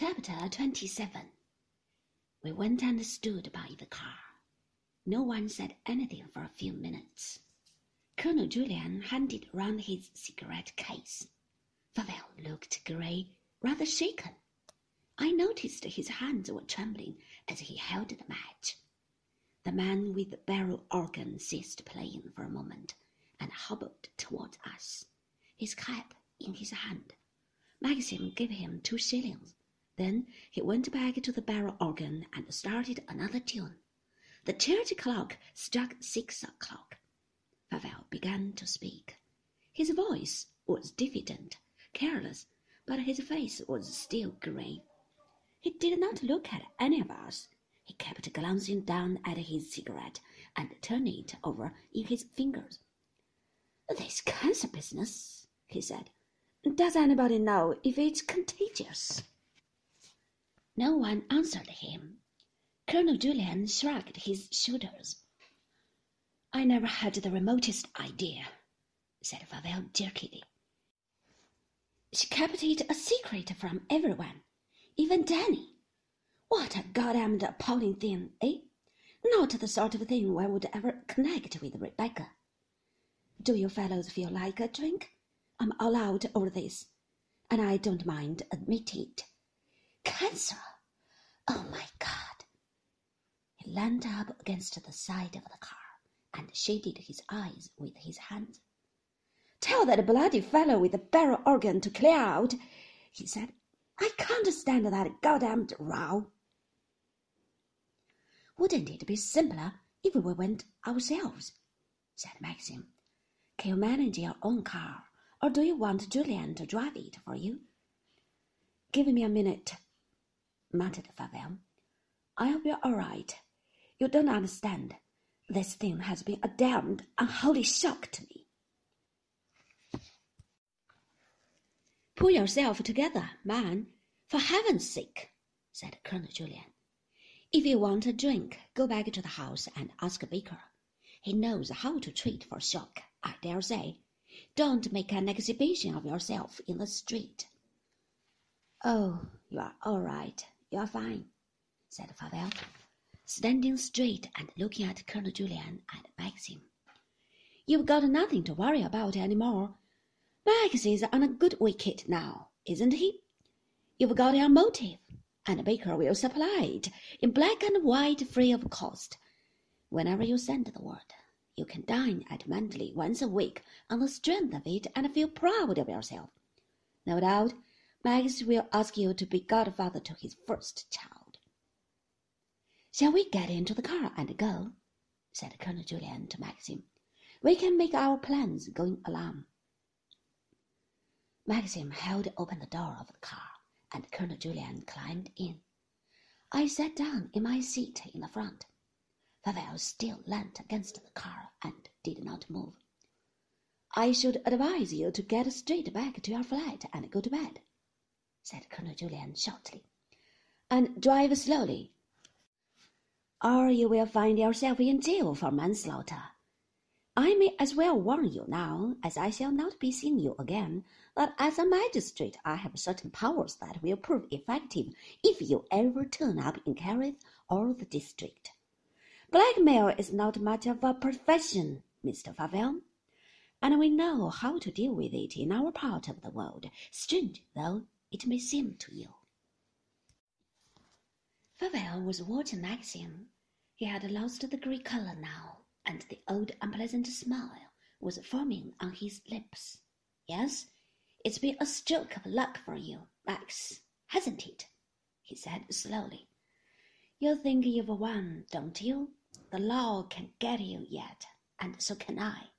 Chapter 27 We went and stood by the car. No one said anything for a few minutes. Colonel Julian handed round his cigarette case. Favell looked grey, rather shaken. I noticed his hands were trembling as he held the match. The man with the barrel organ ceased playing for a moment and hobbled towards us, his cap in his hand. Maxim gave him two shillings then he went back to the barrel organ and started another tune. The church clock struck six o'clock. Favell began to speak. His voice was diffident, careless, but his face was still grave. He did not look at any of us. He kept glancing down at his cigarette and turning it over in his fingers. This cancer business, he said. Does anybody know if it's contagious? No one answered him. Colonel Julian shrugged his shoulders. I never had the remotest idea, said Favell jerkily. She kept it a secret from everyone, even Danny. What a goddamned appalling thing, eh? Not the sort of thing one would ever connect with Rebecca. Do you fellows feel like a drink? I'm all out over this, and I don't mind admitting it. Cancer! Oh my God! He leaned up against the side of the car and shaded his eyes with his hand. Tell that bloody fellow with the barrel organ to clear out, he said. I can't stand that goddamned row. Wouldn't it be simpler if we went ourselves? said Maxim. Can you manage your own car, or do you want Julian to drive it for you? Give me a minute, muttered Favell. I'll be all right. You don't understand. This thing has been a damned unholy shock to me. Pull yourself together, man, for heaven's sake, said Colonel Julian. If you want a drink, go back to the house and ask Baker. He knows how to treat for shock, I dare say. Don't make an exhibition of yourself in the street. Oh, you are all right, you are fine, said Favell, standing straight and looking at Colonel Julian and Maxim. You've got nothing to worry about any more. Max is on a good wicket now, isn't he? You've got your motive, and Baker will supply it in black and white free of cost. Whenever you send the word, you can dine at Manderley once a week on the strength of it and feel proud of yourself. No doubt Max will ask you to be godfather to his first child. Shall we get into the car and go? said Colonel Julian to Maxim. We can make our plans going along. Maxim held open the door of the car, and Colonel Julian climbed in. I sat down in my seat in the front. Favell still leant against the car and did not move. I should advise you to get straight back to your flat and go to bed, said Colonel Julian shortly, and drive slowly, or you will find yourself in jail for manslaughter. I may as well warn you now, as I shall not be seeing you again, that as a magistrate I have certain powers that will prove effective if you ever turn up in Kerrith or the district. Blackmail is not much of a profession, Mr. Favell, and we know how to deal with it in our part of the world, strange though it may seem to you. Favell was watching Maxim. He had lost the grey colour now, and the old unpleasant smile was forming on his lips. Yes, it's been a stroke of luck for you, Max, hasn't it? he said slowly. You think you've won, don't you? The law can get you yet, and so can I,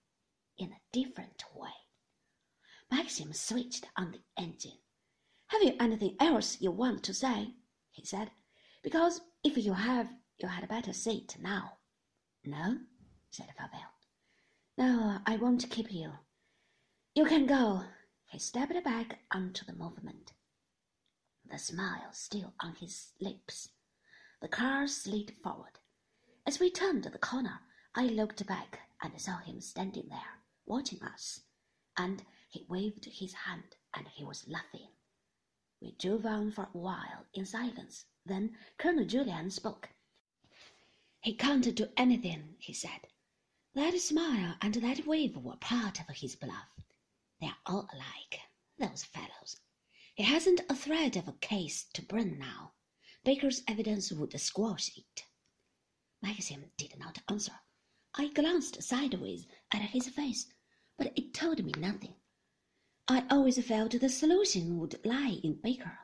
in a different way. Maxim switched on the engine. Have you anything else you want to say? he said. Because if you have, you had better say it now. No, said Favell. No, I won't keep you. You can go. He stepped back onto the movement, the smile still on his lips. The car slid forward. As we turned the corner, I looked back and saw him standing there, watching us, and he waved his hand and he was laughing. We drove on for a while in silence. Then Colonel Julian spoke. He can't do anything, he said. That smile and that wave were part of his bluff. They are all alike, those fellows. He hasn't a thread of a case to bring now. Baker's evidence would squash it. Maxim did not answer. I glanced sideways at his face, but it told me nothing. I always felt the solution would lie in Baker,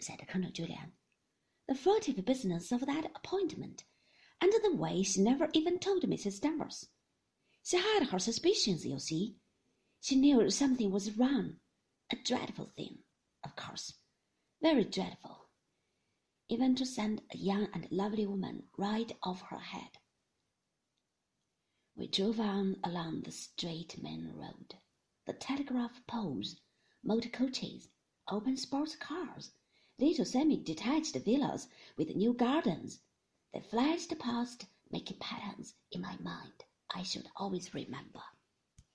said Colonel Julian. The furtive business of that appointment, and the way she never even told Mrs. Danvers. She had her suspicions, you see. She knew something was wrong. A dreadful thing, of course. Very dreadful. Even to send a young and lovely woman right off her head. We drove on along the straight main road. The telegraph poles, motor coaches, open sports cars, little semi-detached villas with new gardens. They flashed past, making patterns in my mind I should always remember.